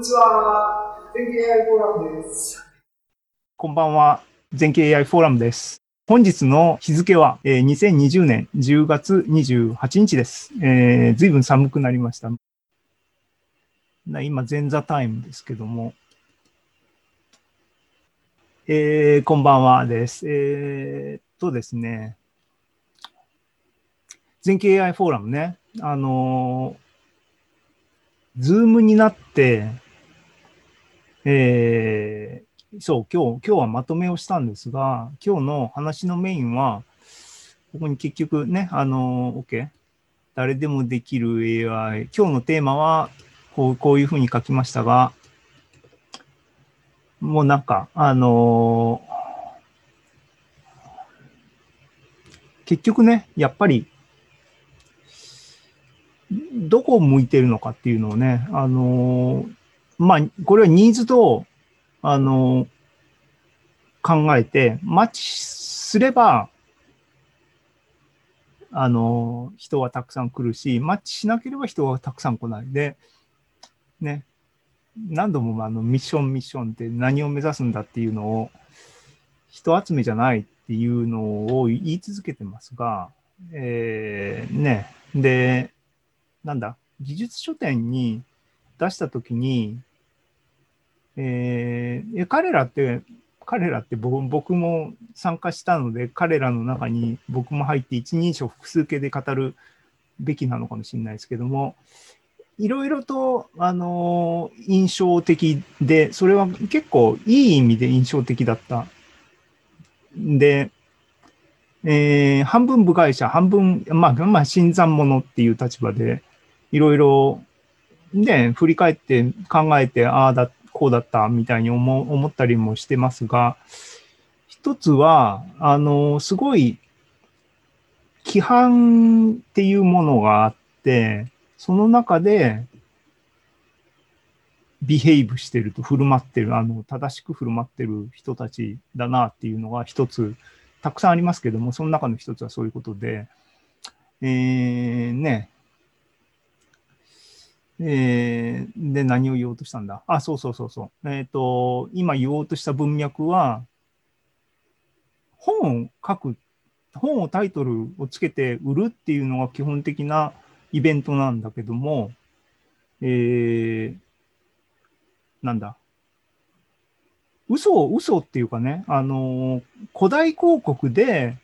にちは。全景 AI フォーラムです。こんばんは。全景 AI フォーラムです。本日の日付は、えー、2020年10月28日です。えー、ずいぶん寒くなりました。今、前座タイムですけども。えー、こんばんはです。えー、っとですね。全景 AI フォーラムね。あのー、ズームになって、えー、そう、今日、今日はまとめをしたんですが、今日の話のメインは、ここに結局ね、あの、OK。誰でもできる AI。今日のテーマは、こうこういうふうに書きましたが、もうなんか、あのー、結局ね、やっぱり、どこを向いてるのかっていうのをね、あのー、まあ、これはニーズと、あの、考えて、マッチすれば、あの、人はたくさん来るし、マッチしなければ人はたくさん来ないで、ね、何度もあのミッションミッションって何を目指すんだっていうのを、人集めじゃないっていうのを言い続けてますが、えー、ね、で、なんだ、技術書店に出したときに、えー、彼らって、彼らって僕も参加したので、彼らの中に僕も入って一人称複数形で語るべきなのかもしれないですけども、いろいろと、あのー、印象的で、それは結構いい意味で印象的だった。で、えー、半分部外者、半分、まあ、まあ、新参者っていう立場で、いろいろ、ね、振り返って考えて、ああだ、こうだったみたいに思思ったりもしてますが、一つは、あの、すごい、規範っていうものがあって、その中で、ビヘイブしてると、振る舞ってる、あの、正しく振る舞ってる人たちだなっていうのが一つ、たくさんありますけども、その中の一つはそういうことで、えー、ね、えー、で、何を言おうとしたんだ？あ、そうそうそうそう。えっ、ー、と、今言おうとした文脈は、本を書く、本をタイトルをつけて売るっていうのが基本的なイベントなんだけども、えー、なんだ？嘘、嘘っていうかね、あの、古代広告で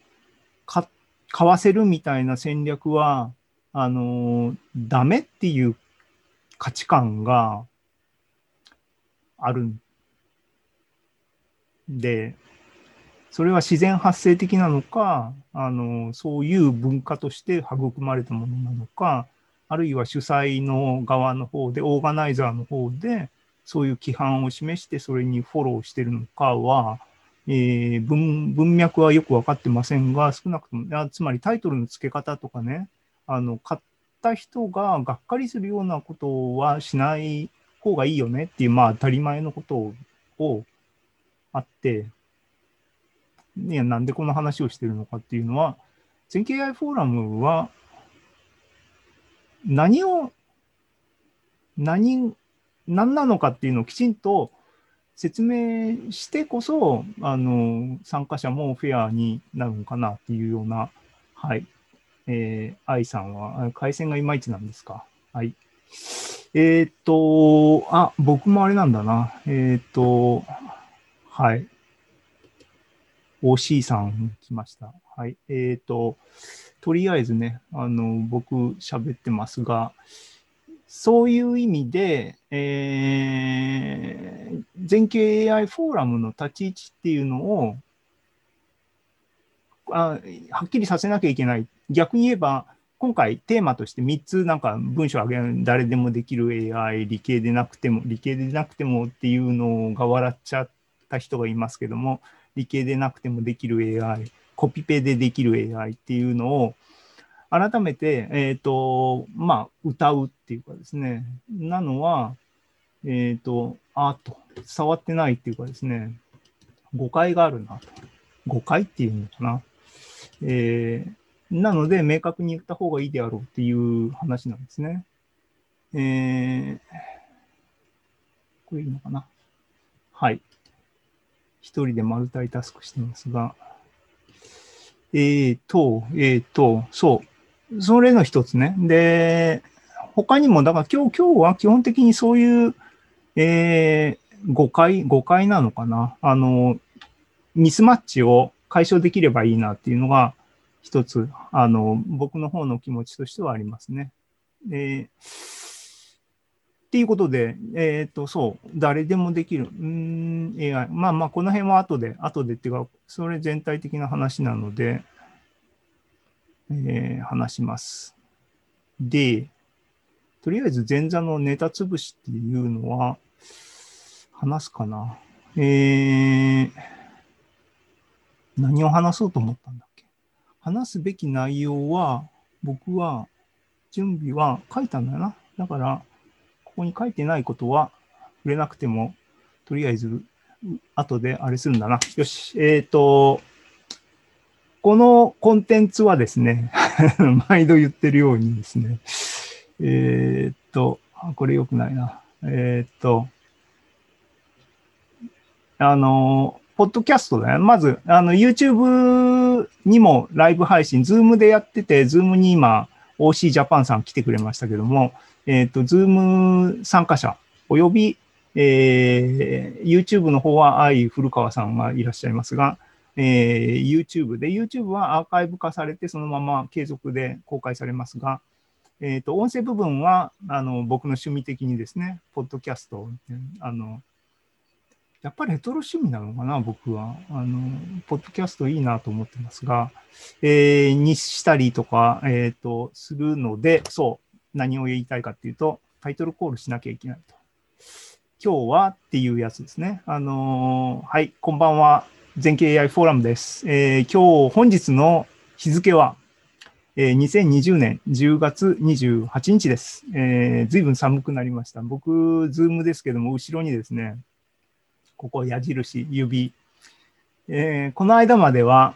買わせるみたいな戦略は、あの、ダメっていう価値観があるんで、それは自然発生的なのか、あの、そういう文化として育まれたものなのか、あるいは主催の側の方で、オーガナイザーの方で、そういう規範を示して、それにフォローしてるのかは、えー、文文脈はよく分かってませんが、少なくとも、つまりタイトルの付け方とかね、あの買った人ががっかりするようなことはしない方がいいよねっていう、まあ当たり前のことをあって、ね、なんでこの話をしてるのかっていうのは、全景 AI フォーラムは、何を、何、何なのかっていうのをきちんと説明してこそ、あの、参加者もフェアになるのかなっていうような、はい。えー、愛さんは、回線がいまいちなんですか？はい。えっ、と、あ、僕もあれなんだな。えっ、と、はい。OC さん来ました。はい。えっ、と、とりあえずね、あの、僕喋ってますが、そういう意味で、えー、全景 AI フォーラムの立ち位置っていうのをあはっきりさせなきゃいけない。逆に言えば、今回テーマとして3つなんか文章を上げる、誰でもできる AI、理系でなくても、理系でなくてもっていうのが笑っちゃった人がいますけども、理系でなくてもできる AI、コピペでできる AI っていうのを、改めて、えっ、ー、と、まあ、歌うっていうかですね、なのは、えっ、ー、と、あっと、伝わってないっていうかですね、誤解があるなと。誤解っていうのかな。えー、なので、明確に言った方がいいであろうっていう話なんですね。えーこれいいのかなはい。一人でマルタイタスクしてますが、えーと、えーと、そう。それの一つね。で、他にも、だから今日、今日は基本的にそういう、えー、誤解、誤解なのかな。あの、ミスマッチを解消できればいいなっていうのが、一つ、あの、僕の方の気持ちとしてはありますね。で、っていうことで、えっ、と、そう、誰でもできる。うーん、AI。まあまあ、この辺は後で、後でっていうか、それ全体的な話なので、えー話します。で、とりあえず前座のネタ潰しっていうのは、話すかな。えー、何を話そうと思ったんだっけ？話すべき内容は、僕は、準備は書いたんだよな。だから、ここに書いてないことは触れなくても、とりあえず、後であれするんだな。よし。えっ、と、このコンテンツはですね、毎度言ってるようにですね、えーっと、これ良くないな。えーっと、あの、ポッドキャストだね。まず、あの、YouTube にもライブ配信、Zoom でやってて、Zoom に今、OC ジャパンさん来てくれましたけども、えーっと、Zoom 参加者、および、えー YouTube の方は愛古川さんがいらっしゃいますが、えー YouTube で、YouTube はアーカイブ化されて、そのまま継続で公開されますが、えっ、と、音声部分は、あの、僕の趣味的にですね、ポッドキャスト、あの、やっぱりレトロ趣味なのかな、僕は。あの、ポッドキャストいいなと思ってますが、えーにしたりとか、えっ、と、するので、そう、何を言いたいかっていうと、タイトルコールしなきゃいけないと。今日はっていうやつですね。あのーはい、こんばんは。全景 AI フォーラムです。えー今日、本日の日付は、えー2020年10月28日です。えー、ずいぶん寒くなりました。僕、 Zoom ですけども、後ろにですね、ここ矢印、指。えーこの間までは、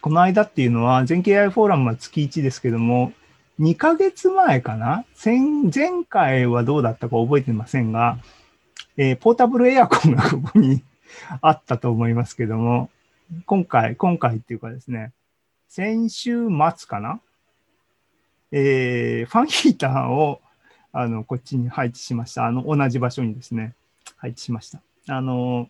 この間っていうのは、全景 AI フォーラムは月1ですけども、2ヶ月前かな？前前回はどうだったか覚えてませんが、えーポータブルエアコンがここに あったと思いますけども、今回、今回っていうかですね、先週末かな？えーファンヒーターをあのこっちに配置しました。あの同じ場所にですね、配置しました。あの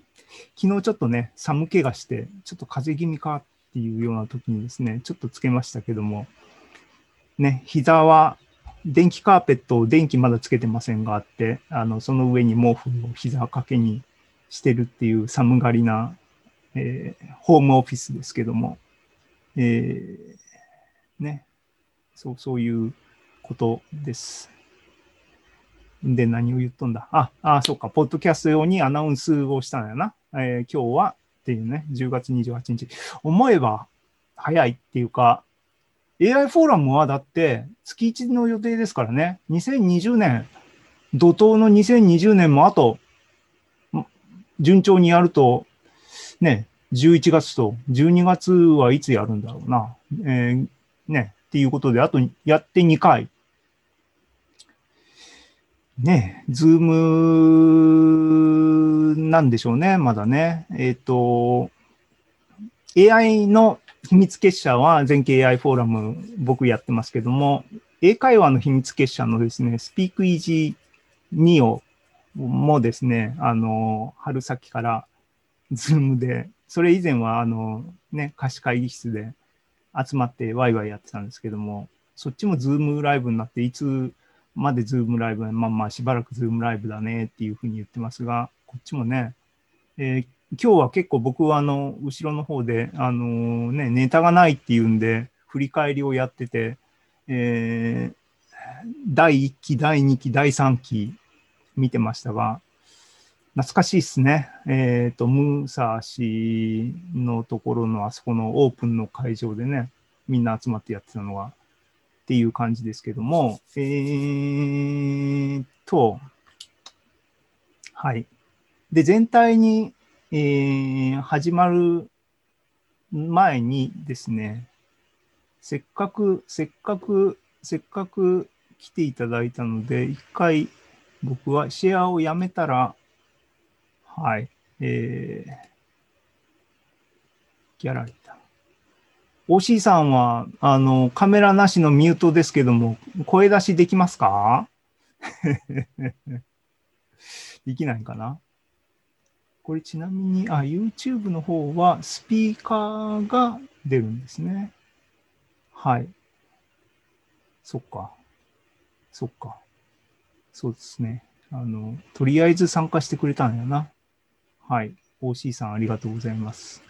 昨日ちょっとね、寒気がして、ちょっと風邪気味かっていうような時にですね、ちょっとつけましたけども、ね、膝は電気カーペットを電気まだつけてませんがあって、あのその上に毛布を膝掛けにしてるっていう寒がりな、えーホームオフィスですけども、えーね、そう、そういうことです。で、何を言っとんだ？あ、あ、そうか、ポッドキャスト用にアナウンスをしたんやな。えー今日はっていうね、10月28日。思えば早いっていうか、AI フォーラムはだって月1の予定ですからね、2020年、怒涛の2020年もあと、順調にやると、ね、11月と12月はいつやるんだろうな。えーね、っていうことで、あとやって2回。ね、 Zoom なんでしょうね、まだね。えっ、と、AI の秘密結社は全景 AI フォーラム僕やってますけども、英会話の秘密結社のですね、 Speakeasy 2をもですね、あの、春先からズームで、それ以前はあの、ね、貸し会議室で集まってワイワイやってたんですけども、そっちもズームライブになって、いつまでズームライブ、まあまあしばらくズームライブだねっていうふうに言ってますが、こっちもね、えー今日は結構僕はあの、後ろの方で、あのね、ネタがないっていうんで、振り返りをやってて、えー第1期、第2期、第3期見てましたが、懐かしいっすね。えっ、と、ムーサー氏のところのあそこのオープンの会場でね、みんな集まってやってたのが、っていう感じですけども、えーっと、はい。で、全体に、えー始まる前にですね、せっかく、せっかく、せっかく来ていただいたので、一回僕はシェアをやめたら、はい。えー、ギャラリー。OC さんは、あの、カメラなしのミュートですけども、声出しできますか？できないかな？これちなみに、あ、YouTube の方はスピーカーが出るんですね。はい。そっか。そっか。そうですね。あの、とりあえず参加してくれたんやな。はい。OC さんありがとうございます。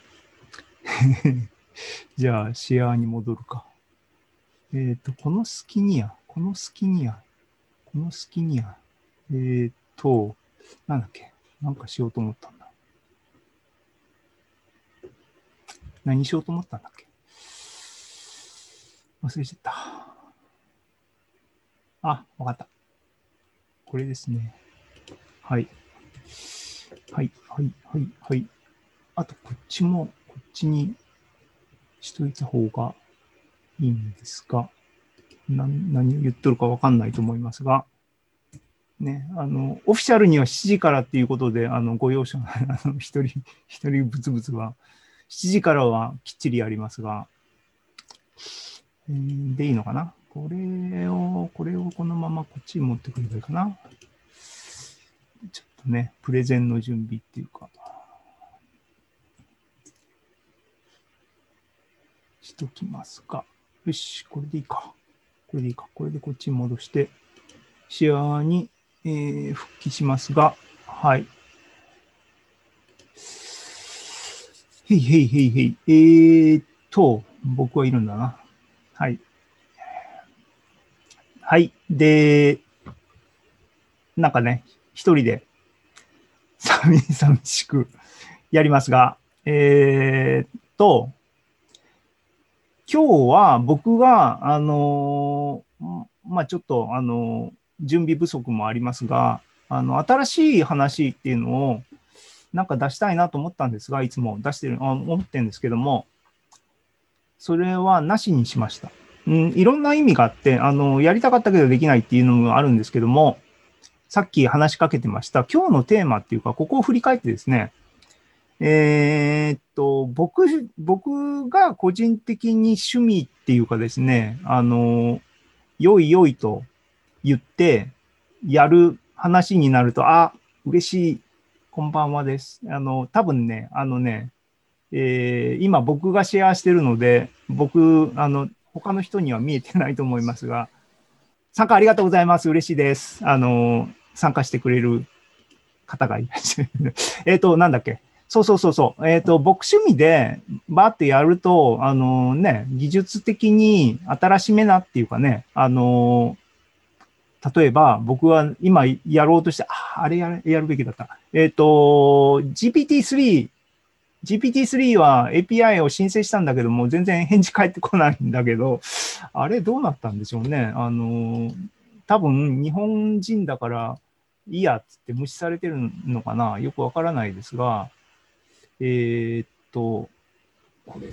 じゃあ、シェアに戻るか。えっ、ー、と、このスキニア、このスキニア、このスキニア、えっ、ー、と、なんだっけ、なんかしようと思ったんだ。何しようと思ったんだっけ？忘れちゃった。あ、わかった。これですね。はい。はい、はい、はい、はい。あと、こっちも、こっちにしといた方がいいんですが、何を言っとるかわかんないと思いますが、ね、あの、オフィシャルには7時からっていうことで、あの、ご容赦、あの、一人、一人ブツブツは、7時からはきっちりやりますが、えー、でいいのかな？これを、これをこのままこっちに持ってくればいいかな？ちょっとね、プレゼンの準備っていうか、しときますか。よし、これでいいか。これでいいか。これでこっちに戻して、シェアに、えー、復帰しますが、はい。へいへいへいへい。えーっと、僕はいるんだな。はい。はい。で、なんかね、一人で、寂 寂しくやりますが、えー、っと、今日は僕が、あのまあ、ちょっと、あの準備不足もありますが、あの、新しい話っていうのを、なんか出したいなと思ったんですが、いつも出してる、思ってるんですけども、それはなしにしました。うん、いろんな意味があって、あの、やりたかったけどできないっていうのもあるんですけども、さっき話しかけてました、今日のテーマっていうか、ここを振り返ってですね、えー、っと、僕、僕が個人的に趣味っていうかですね、あの、よいよいと言ってやる話になると、あ、嬉しい、こんばんはです。あの、多分ね、あのね、えー、今僕がシェアしてるので、僕、あの、他の人には見えてないと思いますが、参加ありがとうございます。嬉しいです。あの、参加してくれる方がいらっしゃる。えっと、なんだっけ？そうそうそうそう。えっ、ー、と、僕趣味でバーってやると、あのね、技術的に新しめなっていうかね、あの例えば僕は今やろうとして、あ、あれややるべきだった。えっ、と、GPT-3、GPT-3 は API を申請したんだけども、全然返事返ってこないんだけど、あれどうなったんでしょうね。あの、多分日本人だからいいやっつって無視されてるのかなよくわからないですが、えー、っと、これ、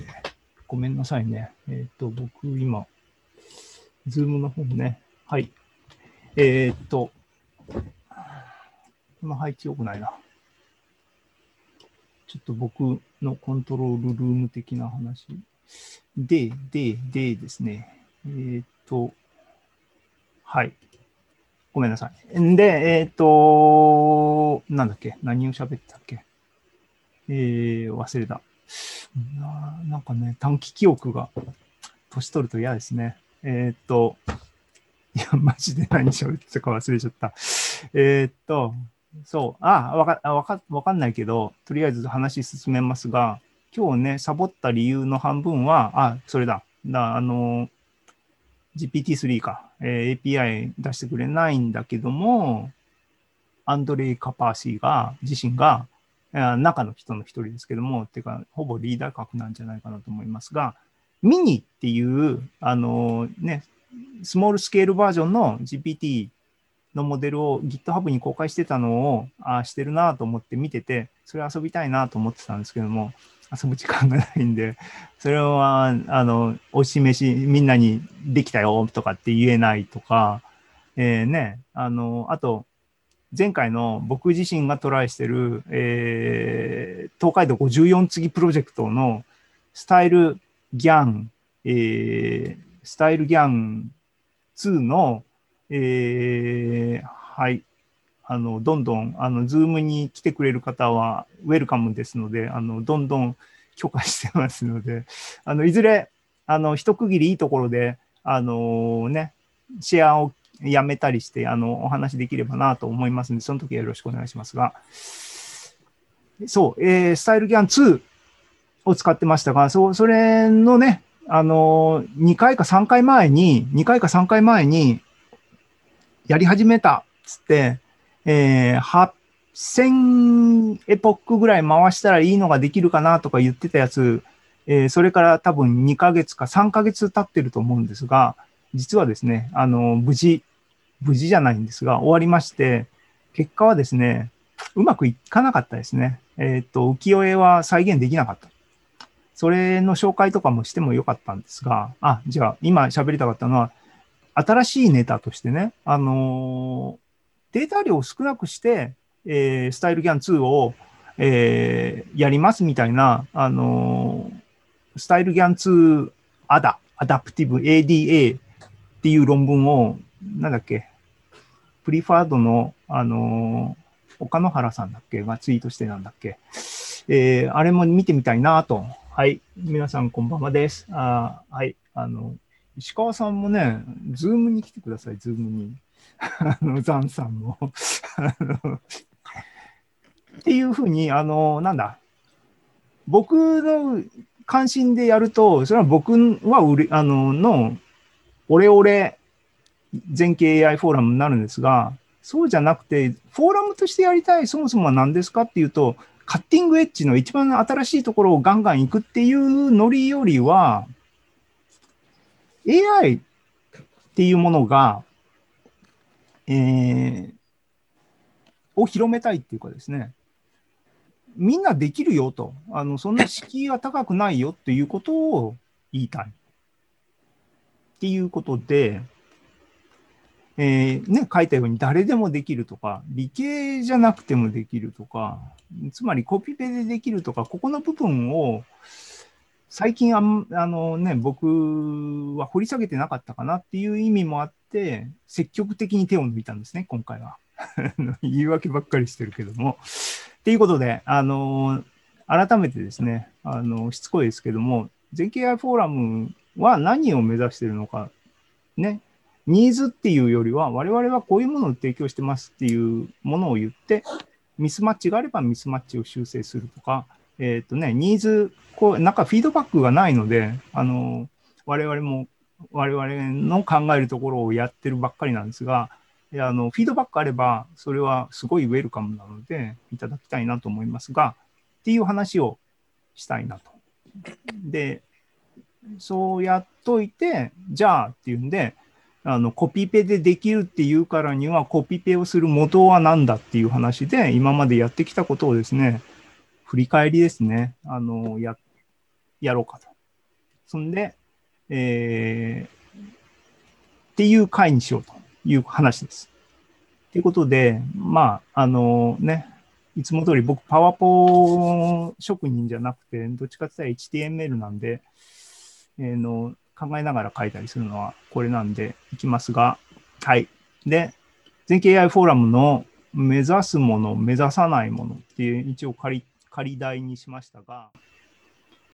ごめんなさいね。えー、っと、僕今、ズームの方ね。はい。えー、っと、今配置良くないな。ちょっと僕のコントロールルーム的な話。で、で、でですね。えー、っと、はい。ごめんなさい。で、えー、っと、なんだっけ？何を喋ってたっけ？えー、忘れたな。なんかね、短期記憶が、年取ると嫌ですね。えー、っと、いや、マジで何喋ってたか忘れちゃった。えー、っと、そう、あ、わか、わか、わかんないけど、とりあえず話進めますが、今日ね、サボった理由の半分は、あ、それだ。だ、あの、GPT-3 か、えー、API 出してくれないんだけども、アンドレイ・カパーシーが、自身が、中の人の一人ですけども、っていうか、ほぼリーダー格なんじゃないかなと思いますが、ミニっていう、あのね、スモールスケールバージョンの GPT のモデルを GitHub に公開してたのを、ああしてるなと思って見てて、それ遊びたいなと思ってたんですけども、遊ぶ時間がないんで、それは、あの、お示し、みんなにできたよとかって言えないとか、えー、ね、あの、あと、前回の僕自身がトライしてる、えー、東海道54次プロジェクトの StyleGAN、えー、 StyleGAN2の、えー、はい、あの、どんどん、あの、ズームに来てくれる方はウェルカムですので、あの、どんどん許可してますので、あの、いずれ、あの、一区切りいいところで、あのね、シェアをやめたりして、あの、お話できればなと思いますので、その時はよろしくお願いしますが、そう、えー、スタイルギャン2を使ってましたが、そ、それのね、あの2回か3回前に、2回か3回前に、やり始めたっつって、えー、8000エポックぐらい回したらいいのができるかなとか言ってたやつ、えー、それから多分2ヶ月か3ヶ月経ってると思うんですが、実はですね、あの、無事、無事じゃないんですが、終わりまして、結果はですね、うまくいかなかったですね。えっ、ー、と、浮世絵は再現できなかった。それの紹介とかもしてもよかったんですが、あ、じゃあ、今喋りたかったのは、新しいネタとしてね、あの、データ量を少なくして、えー、スタイルギャン2を、えー、やりますみたいな、あの、StyleGAN2 アダ、 adaptive ADA っていう論文を、なんだっけ、プリファードの、あの、岡野原さんだっけ？がツイートしてなんだっけ？えー、あれも見てみたいなと。はい。皆さんこんばんはです。あはい。あの、石川さんもね、ズームに来てください、ズームに。あの、ザンさんも。っていうふうに、あの、なんだ？僕の関心でやると、それは僕は売れ、あの、のオレオレ全景 AI フォーラムになるんですが、そうじゃなくて、フォーラムとしてやりたい、そもそもは何ですかっていうと、カッティングエッジの一番新しいところをガンガン行くっていうノリよりは、AI っていうものが、えー、を広めたいっていうかですね、みんなできるよと、あのそんな敷居が高くないよっていうことを言いたい。っていうことで、えー、ね、書いたように誰でもできるとか、理系じゃなくてもできるとか、つまりコピペでできるとか、ここの部分を最近ああの、ね、僕は掘り下げてなかったかなっていう意味もあって、積極的に手を抜いたんですね、今回は。言い訳ばっかりしてるけども。っていうことで、あの改めてですね、あのしつこいですけども、全景 AI フォーラムは何を目指してるのか、ね、ニーズっていうよりは、我々はこういうものを提供してますっていうものを言って、ミスマッチがあればミスマッチを修正するとか、えっ、ー、とね、ニーズ、こう、なんかフィードバックがないので、あの、我々も、我々の考えるところをやってるばっかりなんですが、あのフィードバックあれば、それはすごいウェルカムなので、いただきたいなと思いますが、っていう話をしたいなと。で、そうやっといて、じゃあっていうんで、あのコピペでできるっていうからには、コピペをする元は何だっていう話で、今までやってきたことをですね、振り返りですね、あのややろうかと。そんで、えー、っていう回にしようという話です。ということで、まあ、あのね、いつも通り僕、パワポ職人じゃなくて、どっちかって言ったら HTML なんで、えー、の考えながら書いたりするのはこれなんでいきますが、はい。で、全景 AI フォーラムの目指すもの、目指さないものっていう一応仮仮題にしましたが、